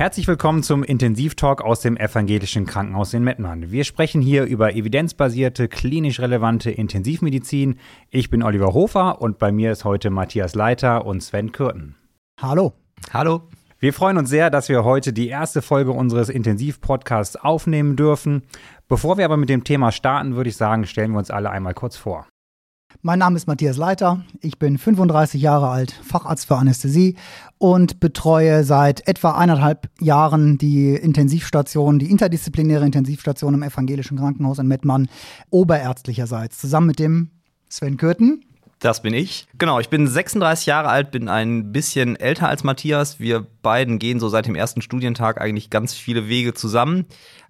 Herzlich willkommen zum Intensivtalk aus dem Evangelischen Krankenhaus in Mettmann. Wir sprechen hier über evidenzbasierte, klinisch relevante Intensivmedizin. Ich bin Oliver Hofer und bei mir ist heute Matthias Leiter und Sven Kürten. Hallo. Hallo. Wir freuen uns sehr, dass wir heute die erste Folge unseres Intensivpodcasts aufnehmen dürfen. Bevor wir aber mit dem Thema starten, würde ich sagen, stellen wir uns alle einmal kurz vor. Mein Name ist Matthias Leiter. Ich bin 35 Jahre alt, Facharzt für Anästhesie und betreue seit etwa eineinhalb Jahren die Intensivstation, die interdisziplinäre Intensivstation im Evangelischen Krankenhaus in Mettmann, oberärztlicherseits, zusammen mit dem Sven Kürten. Das bin ich. Genau, ich bin 36 Jahre alt, bin ein bisschen älter als Matthias. Wir beiden gehen so seit dem ersten Studientag eigentlich ganz viele Wege zusammen.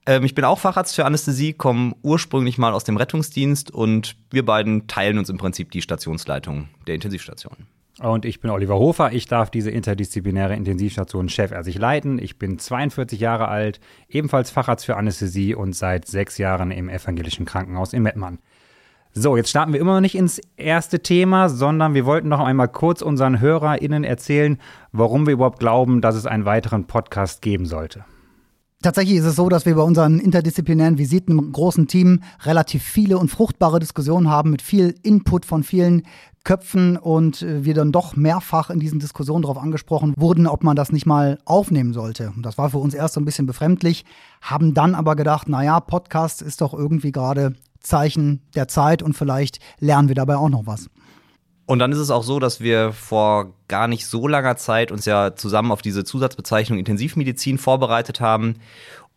Ähm, ich bin auch Facharzt für Anästhesie, komme ursprünglich mal aus dem Rettungsdienst und wir beiden teilen uns im Prinzip die Stationsleitung der Intensivstation. Und ich bin Oliver Hofer. Ich darf diese interdisziplinäre Intensivstation chefärztlich leiten. Ich bin 42 Jahre alt, ebenfalls Facharzt für Anästhesie und seit sechs Jahren im evangelischen Krankenhaus in Mettmann. So, jetzt starten wir immer noch nicht ins erste Thema, sondern wir wollten noch einmal kurz unseren HörerInnen erzählen, warum wir überhaupt glauben, dass es einen weiteren Podcast geben sollte. Tatsächlich ist es so, dass wir bei unseren interdisziplinären Visiten im großen Team relativ viele und fruchtbare Diskussionen haben mit viel Input von vielen Köpfen und äh, wir dann doch mehrfach in diesen Diskussionen darauf angesprochen wurden, ob man das nicht mal aufnehmen sollte. Und das war für uns erst so ein bisschen befremdlich, haben dann aber gedacht, naja, Podcast ist doch irgendwie gerade Zeichen der Zeit und vielleicht lernen wir dabei auch noch was. Und dann ist es auch so, dass wir vor gar nicht so langer Zeit uns ja zusammen auf diese Zusatzbezeichnung Intensivmedizin vorbereitet haben.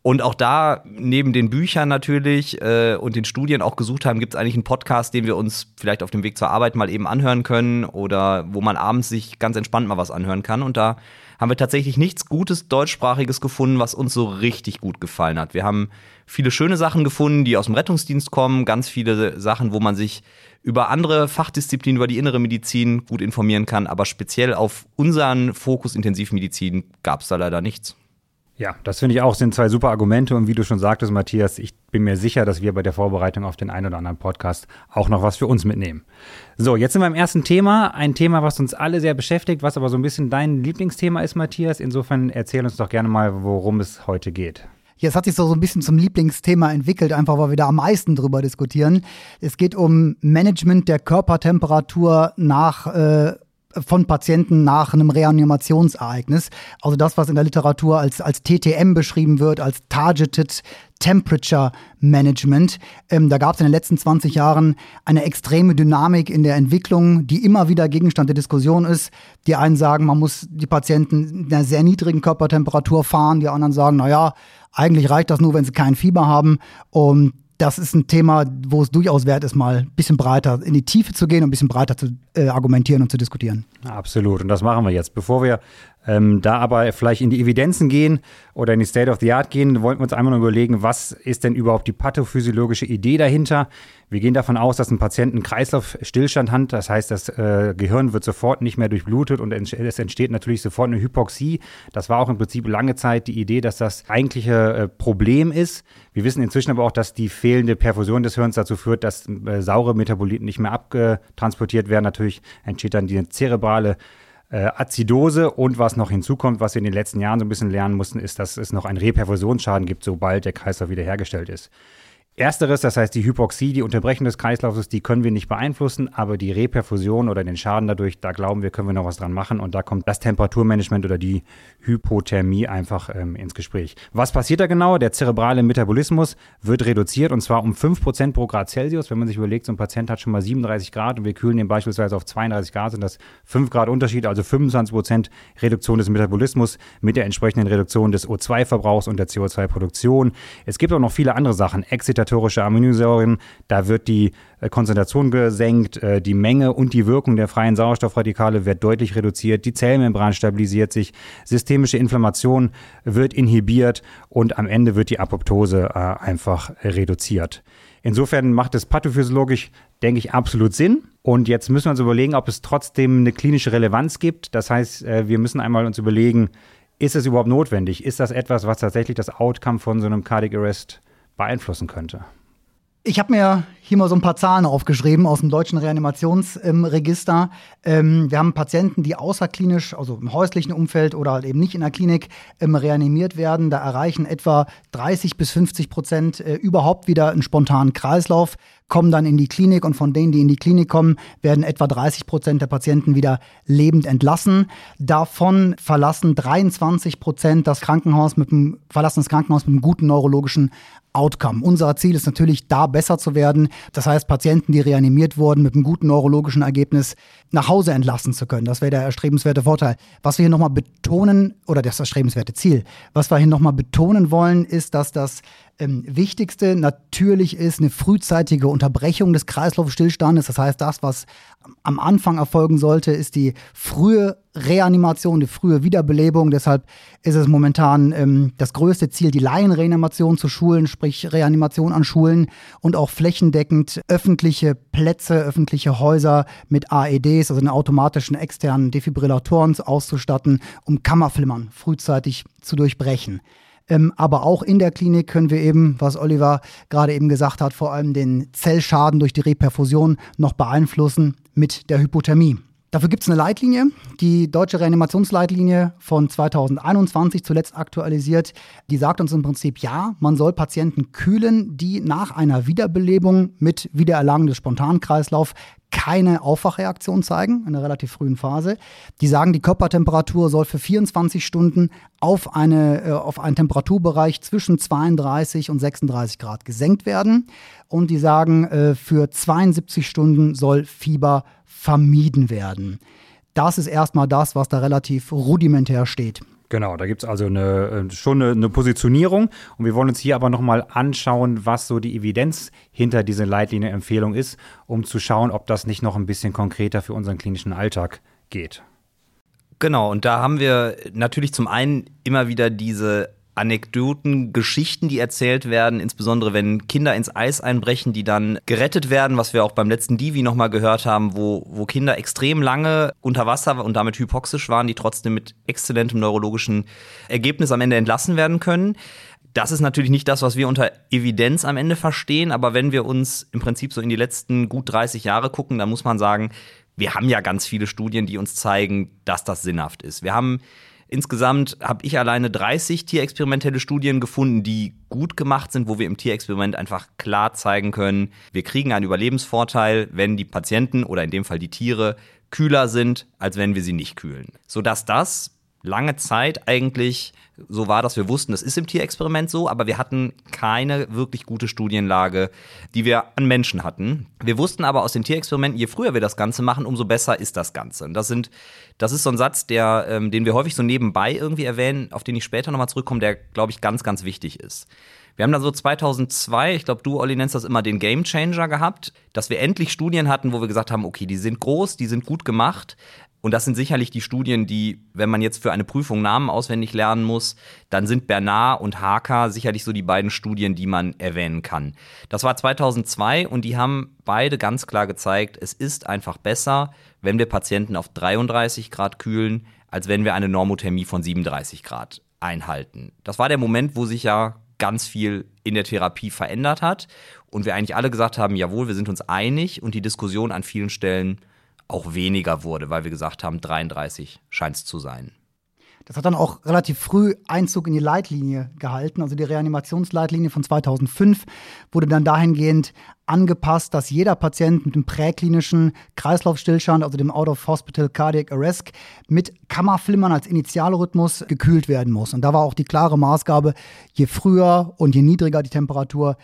Und auch da, neben den Büchern natürlich äh, und den Studien auch gesucht haben, gibt es eigentlich einen Podcast, den wir uns vielleicht auf dem Weg zur Arbeit mal eben anhören können oder wo man abends sich ganz entspannt mal was anhören kann. Und da haben wir tatsächlich nichts Gutes deutschsprachiges gefunden, was uns so richtig gut gefallen hat. Wir haben viele schöne Sachen gefunden, die aus dem Rettungsdienst kommen, ganz viele Sachen, wo man sich über andere Fachdisziplinen, über die innere Medizin gut informieren kann, aber speziell auf unseren Fokus Intensivmedizin gab es da leider nichts. Ja, das finde ich auch, sind zwei super Argumente. Und wie du schon sagtest, Matthias, ich bin mir sicher, dass wir bei der Vorbereitung auf den einen oder anderen Podcast auch noch was für uns mitnehmen. So, jetzt sind wir im ersten Thema. Ein Thema, was uns alle sehr beschäftigt, was aber so ein bisschen dein Lieblingsthema ist, Matthias. Insofern erzähl uns doch gerne mal, worum es heute geht. Ja, es hat sich so, ein bisschen zum Lieblingsthema entwickelt, einfach weil wir da am meisten drüber diskutieren. Es geht um Management der Körpertemperatur nach äh, von Patienten nach einem Reanimationsereignis. Also das, was in der Literatur als, als TTM beschrieben wird, als Targeted Temperature Management. Ähm, da gab es in den letzten 20 Jahren eine extreme Dynamik in der Entwicklung, die immer wieder Gegenstand der Diskussion ist. Die einen sagen, man muss die Patienten in einer sehr niedrigen Körpertemperatur fahren, die anderen sagen, na ja, eigentlich reicht das nur, wenn sie kein Fieber haben. Und das ist ein Thema, wo es durchaus wert ist, mal ein bisschen breiter in die Tiefe zu gehen und ein bisschen breiter zu äh, argumentieren und zu diskutieren. Absolut. Und das machen wir jetzt. Bevor wir ähm, da aber vielleicht in die Evidenzen gehen oder in die State of the Art gehen, wollten wir uns einmal überlegen, was ist denn überhaupt die pathophysiologische Idee dahinter? Wir gehen davon aus, dass ein Patient einen Kreislaufstillstand hat. Das heißt, das äh, Gehirn wird sofort nicht mehr durchblutet und es entsteht natürlich sofort eine Hypoxie. Das war auch im Prinzip lange Zeit die Idee, dass das eigentliche äh, Problem ist. Wir wissen inzwischen aber auch, dass die fehlende Perfusion des Hirns dazu führt, dass äh, saure Metaboliten nicht mehr abtransportiert werden. Natürlich entsteht dann die zerebrale äh, Azidose und was noch hinzukommt, was wir in den letzten Jahren so ein bisschen lernen mussten, ist, dass es noch einen Reperfusionsschaden gibt, sobald der Kreislauf wiederhergestellt ist. Ersteres, das heißt die Hypoxie, die Unterbrechung des Kreislaufs, die können wir nicht beeinflussen, aber die Reperfusion oder den Schaden dadurch, da glauben wir, können wir noch was dran machen und da kommt das Temperaturmanagement oder die Hypothermie einfach ähm, ins Gespräch. Was passiert da genau? Der zerebrale Metabolismus wird reduziert und zwar um 5% pro Grad Celsius. Wenn man sich überlegt, so ein Patient hat schon mal 37 Grad und wir kühlen den beispielsweise auf 32 Grad, sind das 5 Grad Unterschied, also 25% Reduktion des Metabolismus mit der entsprechenden Reduktion des O2-Verbrauchs und der CO2-Produktion. Es gibt auch noch viele andere Sachen. Exit excitatorische Aminosäuren. Da wird die äh, Konzentration gesenkt, äh, die Menge und die Wirkung der freien Sauerstoffradikale wird deutlich reduziert, die Zellmembran stabilisiert sich, systemische Inflammation wird inhibiert und am Ende wird die Apoptose äh, einfach reduziert. Insofern macht es pathophysiologisch, denke ich, absolut Sinn. Und jetzt müssen wir uns überlegen, ob es trotzdem eine klinische Relevanz gibt. Das heißt, wir müssen einmal uns überlegen, ist es überhaupt notwendig? Ist das etwas, was tatsächlich das Outcome von so einem Cardiac Arrest beeinflussen könnte. Ich habe mir hier mal so ein paar Zahlen aufgeschrieben aus dem deutschen Reanimationsregister. Ähm, wir haben Patienten, die außerklinisch, also im häuslichen Umfeld oder halt eben nicht in der Klinik ähm, reanimiert werden. Da erreichen etwa 30 bis 50 Prozent äh, überhaupt wieder einen spontanen Kreislauf, kommen dann in die Klinik und von denen, die in die Klinik kommen, werden etwa 30 Prozent der Patienten wieder lebend entlassen. Davon verlassen 23 Prozent das Krankenhaus mit einem, verlassen das Krankenhaus mit einem guten neurologischen Outcome. Unser Ziel ist natürlich, da besser zu werden. Das heißt, Patienten, die reanimiert wurden, mit einem guten neurologischen Ergebnis nach Hause entlassen zu können. Das wäre der erstrebenswerte Vorteil. Was wir hier nochmal betonen, oder das erstrebenswerte Ziel, was wir hier nochmal betonen wollen, ist, dass das ähm, Wichtigste natürlich ist eine frühzeitige Unterbrechung des Kreislaufstillstandes. Das heißt, das, was am Anfang erfolgen sollte, ist die frühe Reanimation, die frühe Wiederbelebung. Deshalb ist es momentan ähm, das größte Ziel, die Laienreanimation zu schulen, sprich Reanimation an Schulen und auch flächendeckend öffentliche Plätze, öffentliche Häuser mit AEDs, also den automatischen externen Defibrillatoren auszustatten, um Kammerflimmern frühzeitig zu durchbrechen. Ähm, aber auch in der Klinik können wir eben, was Oliver gerade eben gesagt hat, vor allem den Zellschaden durch die Reperfusion noch beeinflussen mit der Hypothermie. Dafür gibt es eine Leitlinie, die deutsche Reanimationsleitlinie von 2021 zuletzt aktualisiert. Die sagt uns im Prinzip, ja, man soll Patienten kühlen, die nach einer Wiederbelebung mit Wiedererlangen des Spontankreislauf keine Aufwachreaktion zeigen in einer relativ frühen Phase. Die sagen, die Körpertemperatur soll für 24 Stunden auf, eine, äh, auf einen Temperaturbereich zwischen 32 und 36 Grad gesenkt werden. Und die sagen, äh, für 72 Stunden soll Fieber vermieden werden. Das ist erstmal das, was da relativ rudimentär steht. Genau, da gibt es also eine, äh, schon eine, eine, Positionierung. Und wir wollen uns hier aber nochmal anschauen, was so die Evidenz hinter dieser Leitlinienempfehlung ist, um zu schauen, ob das nicht noch ein bisschen konkreter für unseren klinischen Alltag geht. Genau, und da haben wir natürlich zum einen immer wieder diese Anekdoten, Geschichten, die erzählt werden, insbesondere wenn Kinder ins Eis einbrechen, die dann gerettet werden, was wir auch beim letzten Divi nochmal gehört haben, wo, wo Kinder extrem lange unter Wasser und damit hypoxisch waren, die trotzdem mit exzellentem neurologischen Ergebnis am Ende entlassen werden können. Das ist natürlich nicht das, was wir unter Evidenz am Ende verstehen, aber wenn wir uns im Prinzip so in die letzten gut 30 Jahre gucken, dann muss man sagen, wir haben ja ganz viele Studien, die uns zeigen, dass das sinnhaft ist. Wir haben Insgesamt habe ich alleine 30 tierexperimentelle Studien gefunden, die gut gemacht sind, wo wir im Tierexperiment einfach klar zeigen können, wir kriegen einen Überlebensvorteil, wenn die Patienten oder in dem Fall die Tiere kühler sind, als wenn wir sie nicht kühlen. Sodass das lange Zeit eigentlich so war, dass wir wussten, das ist im Tierexperiment so, aber wir hatten keine wirklich gute Studienlage, die wir an Menschen hatten. Wir wussten aber aus den Tierexperimenten, je früher wir das Ganze machen, umso besser ist das Ganze. Und das sind, das ist so ein Satz, der, ähm, den wir häufig so nebenbei irgendwie erwähnen, auf den ich später nochmal zurückkomme, der, glaube ich, ganz, ganz wichtig ist. Wir haben dann so 2002, ich glaube, du, Olli, nennst das immer den Game Changer gehabt, dass wir endlich Studien hatten, wo wir gesagt haben, okay, die sind groß, die sind gut gemacht, und das sind sicherlich die Studien, die, wenn man jetzt für eine Prüfung Namen auswendig lernen muss, dann sind Bernard und Harker sicherlich so die beiden Studien, die man erwähnen kann. Das war 2002 und die haben beide ganz klar gezeigt, es ist einfach besser, wenn wir Patienten auf 33 Grad kühlen, als wenn wir eine Normothermie von 37 Grad einhalten. Das war der Moment, wo sich ja ganz viel in der Therapie verändert hat und wir eigentlich alle gesagt haben, jawohl, wir sind uns einig und die Diskussion an vielen Stellen auch weniger wurde, weil wir gesagt haben, 33 scheint es zu sein. Das hat dann auch relativ früh Einzug in die Leitlinie gehalten. Also die Reanimationsleitlinie von 2005 wurde dann dahingehend angepasst, dass jeder Patient mit dem präklinischen Kreislaufstillstand, also dem Out-of-Hospital Cardiac Arrest, mit Kammerflimmern als Initialrhythmus gekühlt werden muss. Und da war auch die klare Maßgabe, je früher und je niedriger die Temperatur,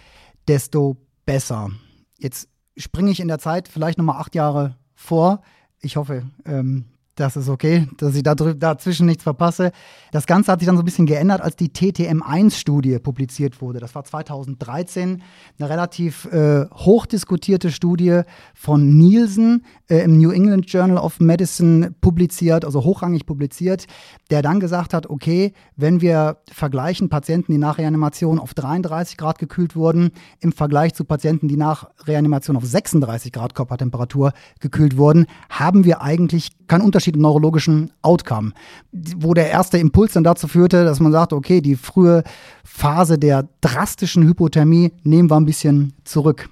desto besser. Jetzt springe ich in der Zeit vielleicht nochmal acht Jahre vor. Ich hoffe, ähm, das ist okay, dass ich da dazwischen nichts verpasse. Das Ganze hat sich dann so ein bisschen geändert, als die TTM1-Studie publiziert wurde. Das war 2013 eine relativ äh, hochdiskutierte Studie von Nielsen äh, im New England Journal of Medicine publiziert, also hochrangig publiziert, der dann gesagt hat, okay, wenn wir vergleichen Patienten, die nach Reanimation auf 33 Grad gekühlt wurden, im Vergleich zu Patienten, die nach Reanimation auf 36 Grad Körpertemperatur gekühlt wurden, haben wir eigentlich keinen Unterschied im neurologischen Outcome. Wo der erste Impuls dann dazu führte, dass man sagt, okay, die frühe Phase der drastischen Hypothermie nehmen wir ein bisschen zurück.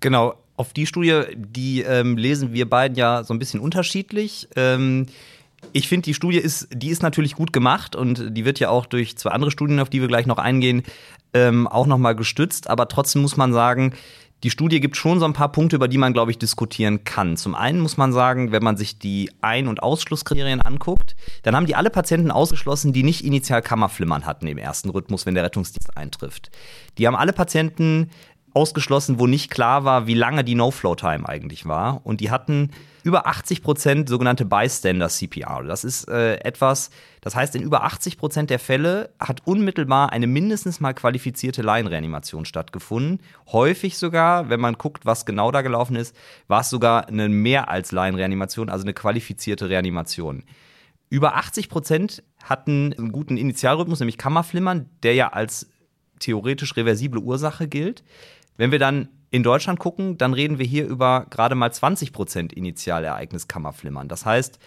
Genau, auf die Studie, die ähm, lesen wir beiden ja so ein bisschen unterschiedlich. Ähm, ich finde, die Studie ist, die ist natürlich gut gemacht und die wird ja auch durch zwei andere Studien, auf die wir gleich noch eingehen, ähm, auch nochmal gestützt. Aber trotzdem muss man sagen, die Studie gibt schon so ein paar Punkte, über die man, glaube ich, diskutieren kann. Zum einen muss man sagen, wenn man sich die Ein- und Ausschlusskriterien anguckt, dann haben die alle Patienten ausgeschlossen, die nicht initial Kammerflimmern hatten im ersten Rhythmus, wenn der Rettungsdienst eintrifft. Die haben alle Patienten ausgeschlossen, wo nicht klar war, wie lange die No-Flow-Time eigentlich war. Und die hatten über 80 Prozent sogenannte Bystander CPR. Das ist äh, etwas, das heißt, in über 80 Prozent der Fälle hat unmittelbar eine mindestens mal qualifizierte Laienreanimation stattgefunden. Häufig sogar, wenn man guckt, was genau da gelaufen ist, war es sogar eine mehr als Laienreanimation, also eine qualifizierte Reanimation. Über 80 Prozent hatten einen guten Initialrhythmus, nämlich Kammerflimmern, der ja als theoretisch reversible Ursache gilt. Wenn wir dann in Deutschland gucken, dann reden wir hier über gerade mal 20 Prozent Initialereigniskammerflimmern. Das heißt,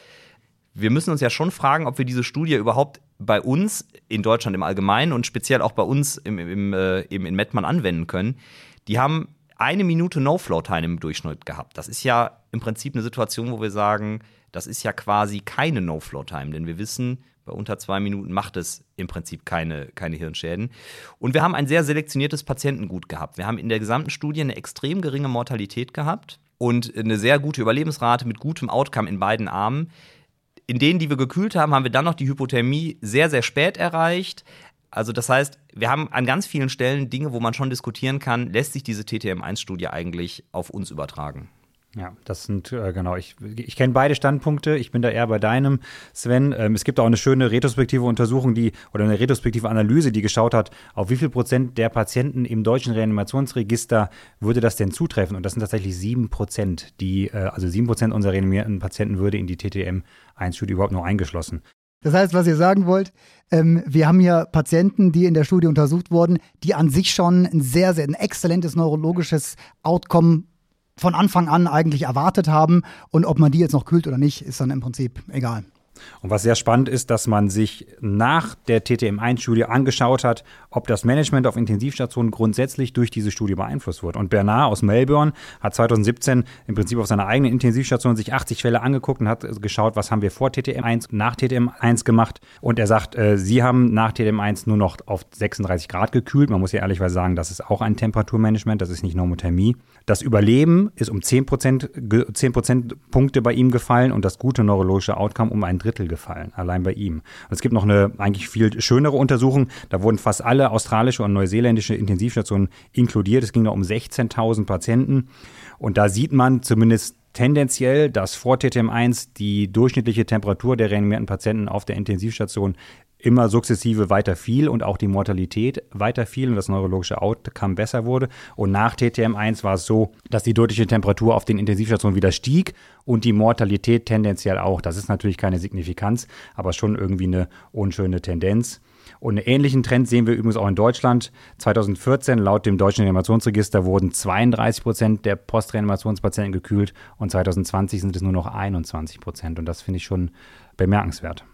wir müssen uns ja schon fragen, ob wir diese Studie überhaupt bei uns in Deutschland im Allgemeinen und speziell auch bei uns im, im, äh, im in Mettmann anwenden können. Die haben eine Minute No-Flow-Time im Durchschnitt gehabt. Das ist ja im Prinzip eine Situation, wo wir sagen, das ist ja quasi keine No-Flow-Time, denn wir wissen, bei unter zwei Minuten macht es im Prinzip keine, keine Hirnschäden. Und wir haben ein sehr selektioniertes Patientengut gehabt. Wir haben in der gesamten Studie eine extrem geringe Mortalität gehabt und eine sehr gute Überlebensrate mit gutem Outcome in beiden Armen. In denen, die wir gekühlt haben, haben wir dann noch die Hypothermie sehr, sehr spät erreicht. Also das heißt, wir haben an ganz vielen Stellen Dinge, wo man schon diskutieren kann, lässt sich diese TTM1-Studie eigentlich auf uns übertragen. Ja, das sind, äh, genau, ich, ich kenne beide Standpunkte. Ich bin da eher bei deinem, Sven. Ähm, es gibt auch eine schöne retrospektive Untersuchung, die, oder eine retrospektive Analyse, die geschaut hat, auf wie viel Prozent der Patienten im deutschen Reanimationsregister würde das denn zutreffen? Und das sind tatsächlich sieben Prozent, die, äh, also sieben Prozent unserer reanimierten Patienten würde in die TTM-1-Studie überhaupt nur eingeschlossen. Das heißt, was ihr sagen wollt, ähm, wir haben hier Patienten, die in der Studie untersucht wurden, die an sich schon ein sehr, sehr ein exzellentes neurologisches Outcome von Anfang an eigentlich erwartet haben. Und ob man die jetzt noch kühlt oder nicht, ist dann im Prinzip egal. Und was sehr spannend ist, dass man sich nach der TTM1-Studie angeschaut hat, ob das Management auf Intensivstationen grundsätzlich durch diese Studie beeinflusst wird. Und Bernard aus Melbourne hat 2017 im Prinzip auf seiner eigenen Intensivstation sich 80 Fälle angeguckt und hat geschaut, was haben wir vor TTM1, nach TTM1 gemacht. Und er sagt, äh, sie haben nach TTM1 nur noch auf 36 Grad gekühlt. Man muss ja ehrlicherweise sagen, das ist auch ein Temperaturmanagement, das ist nicht Normothermie. Das Überleben ist um 10 Prozentpunkte bei ihm gefallen und das gute neurologische Outcome um ein Drittel gefallen, allein bei ihm. Und es gibt noch eine eigentlich viel schönere Untersuchung, da wurden fast alle australische und neuseeländische Intensivstationen inkludiert. Es ging da um 16.000 Patienten und da sieht man zumindest tendenziell, dass vor TTM1 die durchschnittliche Temperatur der reanimierten Patienten auf der Intensivstation immer sukzessive weiter fiel und auch die Mortalität weiter fiel und das neurologische Outcome besser wurde. Und nach TTM1 war es so, dass die deutliche Temperatur auf den Intensivstationen wieder stieg und die Mortalität tendenziell auch. Das ist natürlich keine Signifikanz, aber schon irgendwie eine unschöne Tendenz. Und einen ähnlichen Trend sehen wir übrigens auch in Deutschland. 2014 laut dem Deutschen Reanimationsregister wurden 32 Prozent der Postreanimationspatienten gekühlt und 2020 sind es nur noch 21 Prozent. Und das finde ich schon bemerkenswert.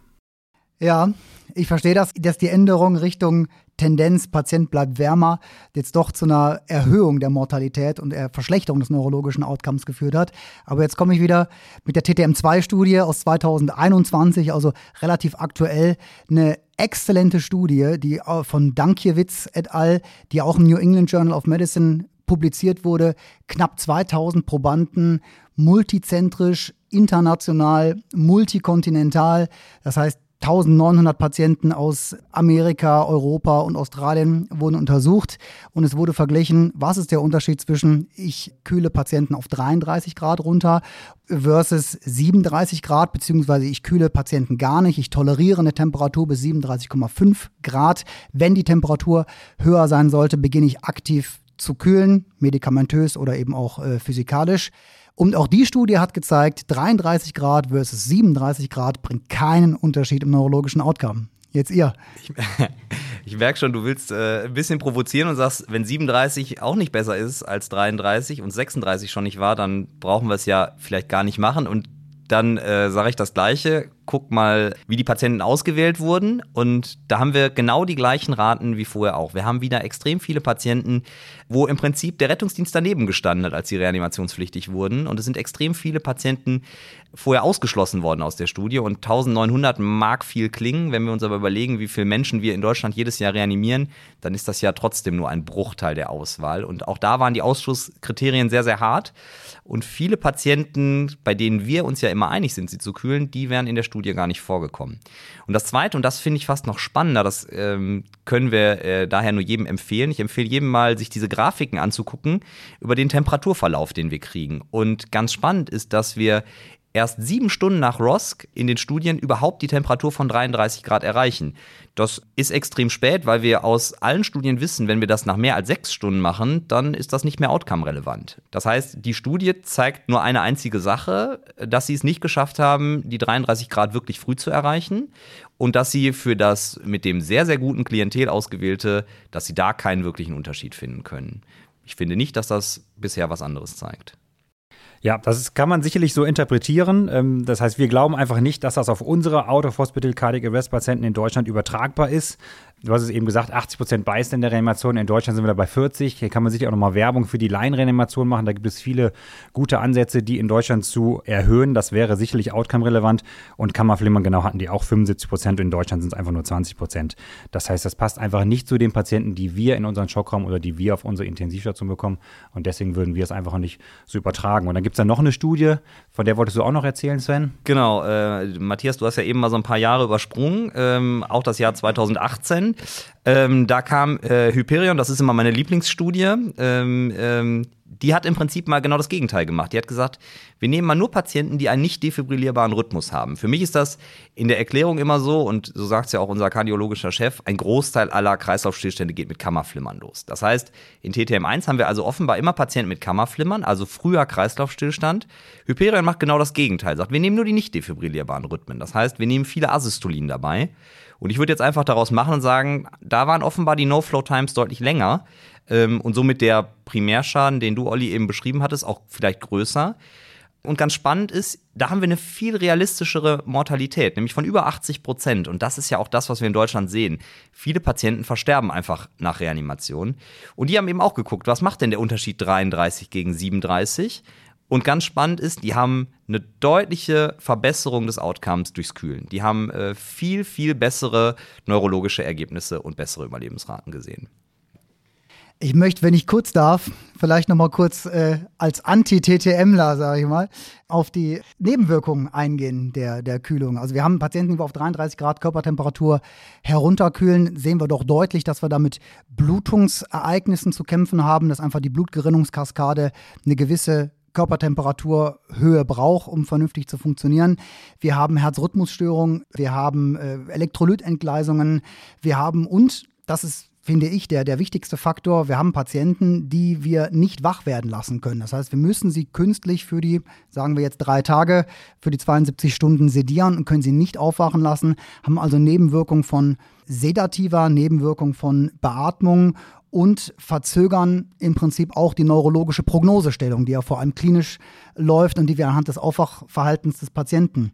Ja, ich verstehe das, dass die Änderung Richtung Tendenz, Patient bleibt wärmer, jetzt doch zu einer Erhöhung der Mortalität und der Verschlechterung des neurologischen Outcomes geführt hat. Aber jetzt komme ich wieder mit der TTM2-Studie aus 2021, also relativ aktuell, eine exzellente Studie, die von Dankiewicz et al., die auch im New England Journal of Medicine publiziert wurde, knapp 2000 Probanden, multizentrisch, international, multikontinental. Das heißt, 1900 Patienten aus Amerika, Europa und Australien wurden untersucht und es wurde verglichen, was ist der Unterschied zwischen ich kühle Patienten auf 33 Grad runter versus 37 Grad, beziehungsweise ich kühle Patienten gar nicht. Ich toleriere eine Temperatur bis 37,5 Grad. Wenn die Temperatur höher sein sollte, beginne ich aktiv zu kühlen, medikamentös oder eben auch äh, physikalisch. Und auch die Studie hat gezeigt, 33 Grad versus 37 Grad bringt keinen Unterschied im neurologischen Outcome. Jetzt ihr. Ich, ich merke schon, du willst äh, ein bisschen provozieren und sagst, wenn 37 auch nicht besser ist als 33 und 36 schon nicht war, dann brauchen wir es ja vielleicht gar nicht machen. Und dann äh, sage ich das Gleiche. Guck mal, wie die Patienten ausgewählt wurden. Und da haben wir genau die gleichen Raten wie vorher auch. Wir haben wieder extrem viele Patienten, wo im Prinzip der Rettungsdienst daneben gestanden hat, als sie reanimationspflichtig wurden. Und es sind extrem viele Patienten vorher ausgeschlossen worden aus der Studie. Und 1900 mag viel klingen. Wenn wir uns aber überlegen, wie viele Menschen wir in Deutschland jedes Jahr reanimieren, dann ist das ja trotzdem nur ein Bruchteil der Auswahl. Und auch da waren die Ausschusskriterien sehr, sehr hart. Und viele Patienten, bei denen wir uns ja immer einig sind, sie zu kühlen, die wären in der Studie gar nicht vorgekommen. Und das Zweite, und das finde ich fast noch spannender, das ähm, können wir äh, daher nur jedem empfehlen. Ich empfehle jedem mal, sich diese Grafiken anzugucken über den Temperaturverlauf, den wir kriegen. Und ganz spannend ist, dass wir erst sieben Stunden nach ROSC in den Studien überhaupt die Temperatur von 33 Grad erreichen. Das ist extrem spät, weil wir aus allen Studien wissen, wenn wir das nach mehr als sechs Stunden machen, dann ist das nicht mehr outcome-relevant. Das heißt, die Studie zeigt nur eine einzige Sache, dass sie es nicht geschafft haben, die 33 Grad wirklich früh zu erreichen und dass sie für das mit dem sehr, sehr guten Klientel ausgewählte, dass sie da keinen wirklichen Unterschied finden können. Ich finde nicht, dass das bisher was anderes zeigt. Ja, das kann man sicherlich so interpretieren. Ähm, das heißt, wir glauben einfach nicht, dass das auf unsere Out-of-Hospital Cardiac Arrest Patienten in Deutschland übertragbar ist du hast es eben gesagt, 80 Prozent beißt in der Reanimation. In Deutschland sind wir da bei 40. Hier kann man sicher auch nochmal Werbung für die Laienreanimation machen. Da gibt es viele gute Ansätze, die in Deutschland zu erhöhen. Das wäre sicherlich outcome-relevant. Und Kammerflimmern genau hatten die auch 75 Prozent. In Deutschland sind es einfach nur 20 Prozent. Das heißt, das passt einfach nicht zu den Patienten, die wir in unseren Schockraum oder die wir auf unsere Intensivstation bekommen. Und deswegen würden wir es einfach nicht so übertragen. Und dann gibt es da noch eine Studie, von der wolltest du auch noch erzählen, Sven? Genau. Äh, Matthias, du hast ja eben mal so ein paar Jahre übersprungen. Ähm, auch das Jahr 2018 ähm, da kam äh, Hyperion, das ist immer meine Lieblingsstudie. Ähm, ähm, die hat im Prinzip mal genau das Gegenteil gemacht. Die hat gesagt, wir nehmen mal nur Patienten, die einen nicht defibrillierbaren Rhythmus haben. Für mich ist das in der Erklärung immer so, und so sagt es ja auch unser kardiologischer Chef, ein Großteil aller Kreislaufstillstände geht mit Kammerflimmern los. Das heißt, in TTM1 haben wir also offenbar immer Patienten mit Kammerflimmern, also früher Kreislaufstillstand. Hyperion macht genau das Gegenteil, sagt, wir nehmen nur die nicht defibrillierbaren Rhythmen. Das heißt, wir nehmen viele Asystolien dabei. Und ich würde jetzt einfach daraus machen und sagen, da waren offenbar die No-Flow-Times deutlich länger ähm, und somit der Primärschaden, den du, Olli, eben beschrieben hattest, auch vielleicht größer. Und ganz spannend ist, da haben wir eine viel realistischere Mortalität, nämlich von über 80 Prozent. Und das ist ja auch das, was wir in Deutschland sehen. Viele Patienten versterben einfach nach Reanimation. Und die haben eben auch geguckt, was macht denn der Unterschied 33 gegen 37? Und ganz spannend ist, die haben eine deutliche Verbesserung des Outcomes durchs Kühlen. Die haben äh, viel, viel bessere neurologische Ergebnisse und bessere Überlebensraten gesehen. Ich möchte, wenn ich kurz darf, vielleicht noch mal kurz äh, als Anti-TTMler, sage ich mal, auf die Nebenwirkungen eingehen der, der Kühlung. Also wir haben Patienten, die wir auf 33 Grad Körpertemperatur herunterkühlen, sehen wir doch deutlich, dass wir da mit Blutungsereignissen zu kämpfen haben, dass einfach die Blutgerinnungskaskade eine gewisse Körpertemperaturhöhe braucht, um vernünftig zu funktionieren. Wir haben Herzrhythmusstörungen, wir haben äh, Elektrolytentgleisungen, wir haben und, das ist finde ich, der, der wichtigste Faktor. Wir haben Patienten, die wir nicht wach werden lassen können. Das heißt, wir müssen sie künstlich für die, sagen wir jetzt drei Tage, für die 72 Stunden sedieren und können sie nicht aufwachen lassen, haben also Nebenwirkungen von sedativer, Nebenwirkungen von Beatmung und verzögern im Prinzip auch die neurologische Prognosestellung, die ja vor allem klinisch läuft und die wir anhand des Aufwachverhaltens des Patienten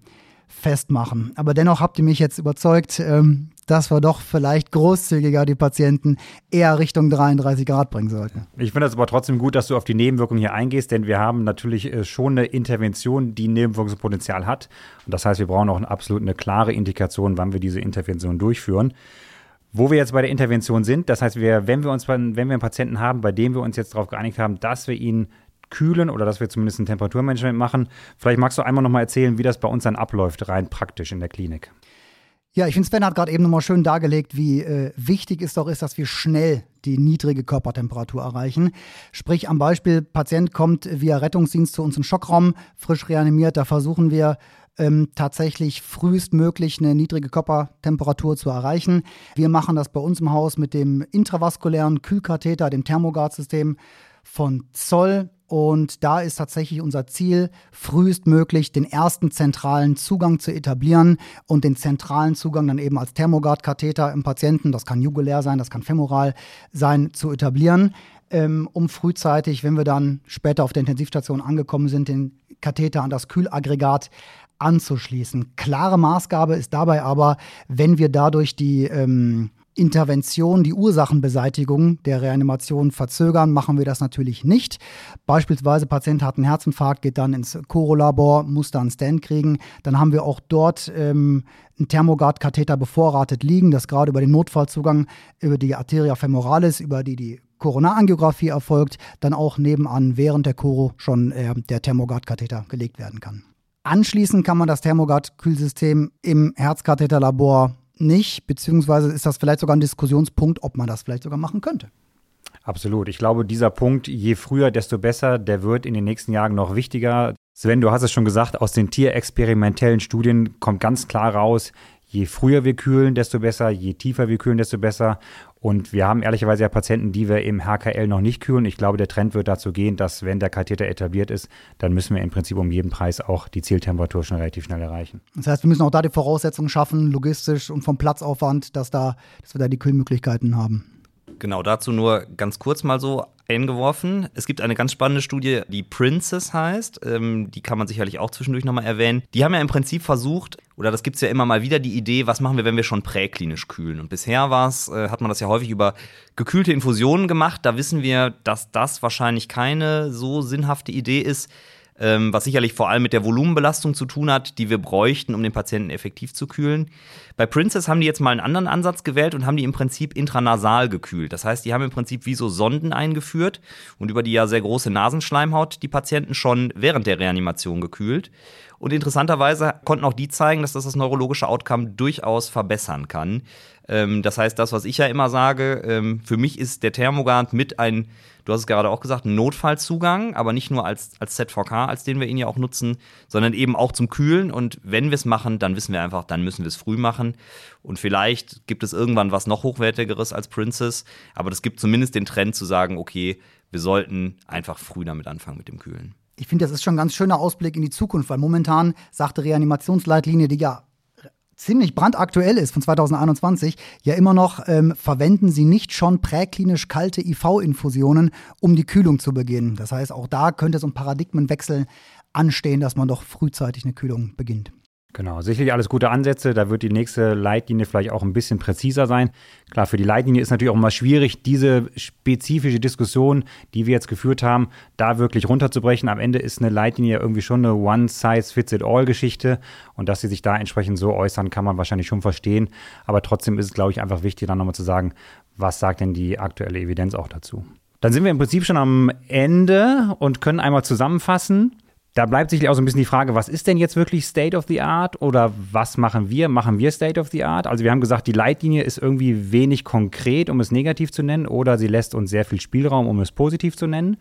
festmachen. Aber dennoch habt ihr mich jetzt überzeugt, ähm, dass wir doch vielleicht großzügiger die Patienten eher Richtung 33 Grad bringen sollten. Ich finde es aber trotzdem gut, dass du auf die Nebenwirkungen hier eingehst, denn wir haben natürlich äh, schon eine Intervention, die Nebenwirkungspotenzial hat. Und das heißt, wir brauchen auch eine absolut eine klare Indikation, wann wir diese Intervention durchführen. Wo wir jetzt bei der Intervention sind, das heißt, wir, wenn wir uns, wenn wir einen Patienten haben, bei dem wir uns jetzt darauf geeinigt haben, dass wir ihn kühlen oder dass wir zumindest ein Temperaturmanagement machen, vielleicht magst du einmal noch mal erzählen, wie das bei uns dann abläuft, rein praktisch in der Klinik. Ja, ich finde, Sven hat gerade eben nochmal schön dargelegt, wie äh, wichtig es doch ist, dass wir schnell die niedrige Körpertemperatur erreichen. Sprich, am Beispiel, Patient kommt via Rettungsdienst zu uns im Schockraum, frisch reanimiert, da versuchen wir ähm, tatsächlich frühestmöglich eine niedrige Körpertemperatur zu erreichen. Wir machen das bei uns im Haus mit dem intravaskulären Kühlkatheter, dem Thermogard-System von Zoll. Und da ist tatsächlich unser Ziel, frühestmöglich den ersten zentralen Zugang zu etablieren und den zentralen Zugang dann eben als Thermogard-Katheter im Patienten, das kann jugulär sein, das kann femoral sein, zu etablieren ähm, um frühzeitig, wenn wir dann später auf der Intensivstation angekommen sind, den Katheter an das Kühlaggregat anzuschließen. Klare Maßgabe ist dabei aber, wenn wir dadurch die ähm, Intervention, die Ursachenbeseitigung der Reanimation verzögern, machen wir das natürlich nicht. Beispielsweise Patient hat einen Herzinfarkt, geht dann ins Chorolabor, muss dann einen Stand kriegen. Dann haben wir auch dort ähm, einen Thermogard-Katheter bevorratet liegen, das gerade über den Notfallzugang, über die Arteria femoralis, über die die Koronarangiographie erfolgt, dann auch nebenan während der Choro schon äh, der Thermogard-Katheter gelegt werden kann. Anschließend kann man das Thermogard-Kühlsystem im Herzkatheterlabor nicht, beziehungsweise ist das vielleicht sogar ein Diskussionspunkt, ob man das vielleicht sogar machen könnte. Absolut. Ich glaube, dieser Punkt, je früher, desto besser, der wird in den nächsten Jahren noch wichtiger. Sven, du hast es schon gesagt, aus den tierexperimentellen Studien kommt ganz klar raus, je früher wir kühlen, desto besser, je tiefer wir kühlen, desto besser. Und wir haben ehrlicherweise ja Patienten, die wir im HKL noch nicht kühlen. Ich glaube, der Trend wird dazu gehen, dass wenn der Katheter etabliert ist, dann müssen wir im Prinzip um jeden Preis auch die Zieltemperatur schon relativ schnell erreichen. Das heißt, wir müssen auch da die Voraussetzungen schaffen, logistisch und vom Platzaufwand, dass, da, dass wir da die Kühlmöglichkeiten haben. Genau, dazu nur ganz kurz mal so eingeworfen. Es gibt eine ganz spannende Studie, die Princess heißt. Ähm, die kann man sicherlich auch zwischendurch nochmal erwähnen. Die haben ja im Prinzip versucht, oder das gibt es ja immer mal wieder, die Idee, was machen wir, wenn wir schon präklinisch kühlen. Und bisher war's, äh, hat man das ja häufig über gekühlte Infusionen gemacht. Da wissen wir, dass das wahrscheinlich keine so sinnhafte Idee ist was sicherlich vor allem mit der Volumenbelastung zu tun hat, die wir bräuchten, um den Patienten effektiv zu kühlen. Bei Princess haben die jetzt mal einen anderen Ansatz gewählt und haben die im Prinzip intranasal gekühlt. Das heißt, die haben im Prinzip wie so Sonden eingeführt und über die ja sehr große Nasenschleimhaut die Patienten schon während der Reanimation gekühlt. Und interessanterweise konnten auch die zeigen, dass das das neurologische Outcome durchaus verbessern kann. Ähm, das heißt, das, was ich ja immer sage, ähm, für mich ist der Thermogant mit ein du hast es gerade auch gesagt, Notfallzugang, aber nicht nur als, als ZVK, als den wir ihn ja auch nutzen, sondern eben auch zum Kühlen. Und wenn wir es machen, dann wissen wir einfach, dann müssen wir es früh machen. Und vielleicht gibt es irgendwann was noch hochwertigeres als Princess, aber das gibt zumindest den Trend zu sagen, okay, wir sollten einfach früh damit anfangen mit dem Kühlen. Ich finde, das ist schon ein ganz schöner Ausblick in die Zukunft, weil momentan sagt die Reanimationsleitlinie, die ja ziemlich brandaktuell ist von 2021, ja immer noch, ähm, verwenden sie nicht schon präklinisch kalte IV-Infusionen, um die Kühlung zu beginnen. Das heißt, auch da könnte so ein Paradigmenwechsel anstehen, dass man doch frühzeitig eine Kühlung beginnt. Genau, sicherlich alles gute Ansätze. Da wird die nächste Leitlinie vielleicht auch ein bisschen präziser sein. Klar, für die Leitlinie ist natürlich auch immer schwierig, diese spezifische Diskussion, die wir jetzt geführt haben, da wirklich runterzubrechen. Am Ende ist eine Leitlinie irgendwie schon eine One-Size-Fits-it-all-Geschichte. Und dass sie sich da entsprechend so äußern, kann man wahrscheinlich schon verstehen. Aber trotzdem ist es, glaube ich, einfach wichtig, dann nochmal zu sagen, was sagt denn die aktuelle Evidenz auch dazu? Dann sind wir im Prinzip schon am Ende und können einmal zusammenfassen. Da bleibt sich auch so ein bisschen die Frage, was ist denn jetzt wirklich State of the Art oder was machen wir? Machen wir State of the Art? Also wir haben gesagt, die Leitlinie ist irgendwie wenig konkret, um es negativ zu nennen, oder sie lässt uns sehr viel Spielraum, um es positiv zu nennen.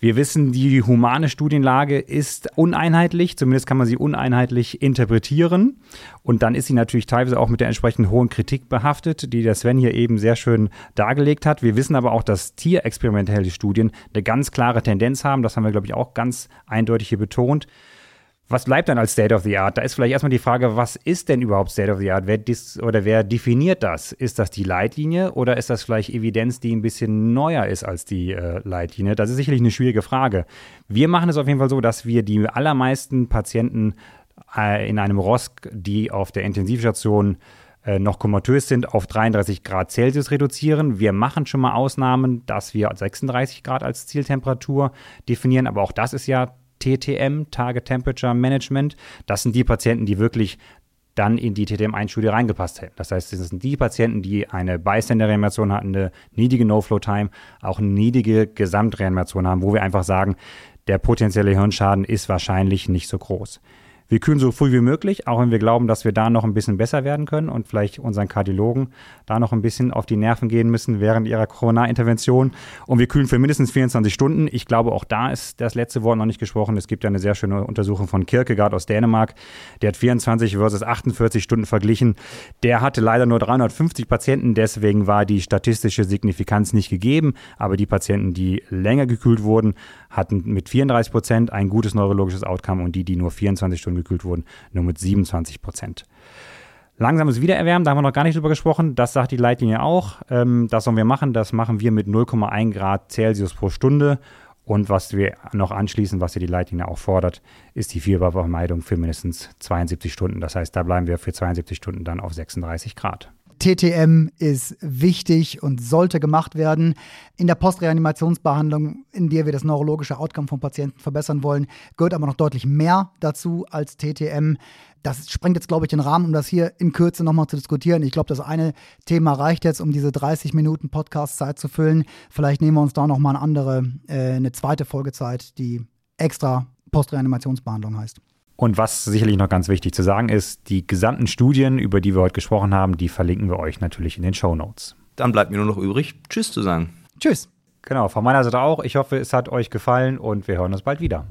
Wir wissen, die humane Studienlage ist uneinheitlich, zumindest kann man sie uneinheitlich interpretieren. Und dann ist sie natürlich teilweise auch mit der entsprechend hohen Kritik behaftet, die der Sven hier eben sehr schön dargelegt hat. Wir wissen aber auch, dass tierexperimentelle Studien eine ganz klare Tendenz haben. Das haben wir, glaube ich, auch ganz eindeutig hier betont. Was bleibt dann als State of the Art? Da ist vielleicht erstmal die Frage, was ist denn überhaupt State of the Art? Wer dis oder wer definiert das? Ist das die Leitlinie oder ist das vielleicht Evidenz, die ein bisschen neuer ist als die äh, Leitlinie? Das ist sicherlich eine schwierige Frage. Wir machen es auf jeden Fall so, dass wir die allermeisten Patienten äh, in einem ROSC, die auf der Intensivstation äh, noch komatös sind, auf 33 Grad Celsius reduzieren. Wir machen schon mal Ausnahmen, dass wir 36 Grad als Zieltemperatur definieren, aber auch das ist ja TTM, Target Temperature Management. Das sind die Patienten, die wirklich dann in die TTM-1-Studie reingepasst hätten. Das heißt, das sind die Patienten, die eine Bystander-Reanimation hatten, eine niedrige No-Flow-Time, auch eine niedrige Gesamtreanimation haben, wo wir einfach sagen, der potenzielle Hirnschaden ist wahrscheinlich nicht so groß. Wir kühlen so früh wie möglich, auch wenn wir glauben, dass wir da noch ein bisschen besser werden können und vielleicht unseren Kardiologen da noch ein bisschen auf die Nerven gehen müssen während ihrer Corona-Intervention. Und wir kühlen für mindestens 24 Stunden. Ich glaube, auch da ist das letzte Wort noch nicht gesprochen. Es gibt ja eine sehr schöne Untersuchung von Kierkegaard aus Dänemark. Der hat 24 versus 48 Stunden verglichen. Der hatte leider nur 350 Patienten, deswegen war die statistische Signifikanz nicht gegeben. Aber die Patienten, die länger gekühlt wurden, hatten mit 34 Prozent ein gutes neurologisches Outcome und die, die nur 24 Stunden gekühlt wurden, nur mit 27 Prozent. Langsames Wiedererwärmen, da haben wir noch gar nicht drüber gesprochen. Das sagt die Leitlinie auch. Ähm, das sollen wir machen. Das machen wir mit 0,1 Grad Celsius pro Stunde. Und was wir noch anschließen, was ja die Leitlinie auch fordert, ist die Fiebervermeidung für mindestens 72 Stunden. Das heißt, da bleiben wir für 72 Stunden dann auf 36 Grad. TTM ist wichtig und sollte gemacht werden. In der Postreanimationsbehandlung, in der wir das neurologische Outcome von Patienten verbessern wollen, gehört aber noch deutlich mehr dazu als TTM. Das sprengt jetzt, glaube ich, den Rahmen, um das hier in Kürze nochmal zu diskutieren. Ich glaube, das eine Thema reicht jetzt, um diese 30 Minuten Podcast-Zeit zu füllen. Vielleicht nehmen wir uns da nochmal eine andere, äh, eine zweite Folgezeit, die extra Postreanimationsbehandlung heißt. Und was sicherlich noch ganz wichtig zu sagen ist, die gesamten Studien, über die wir heute gesprochen haben, die verlinken wir euch natürlich in den Show Notes. Dann bleibt mir nur noch übrig, Tschüss zu sagen. Tschüss. Genau, von meiner Seite auch. Ich hoffe, es hat euch gefallen und wir hören uns bald wieder.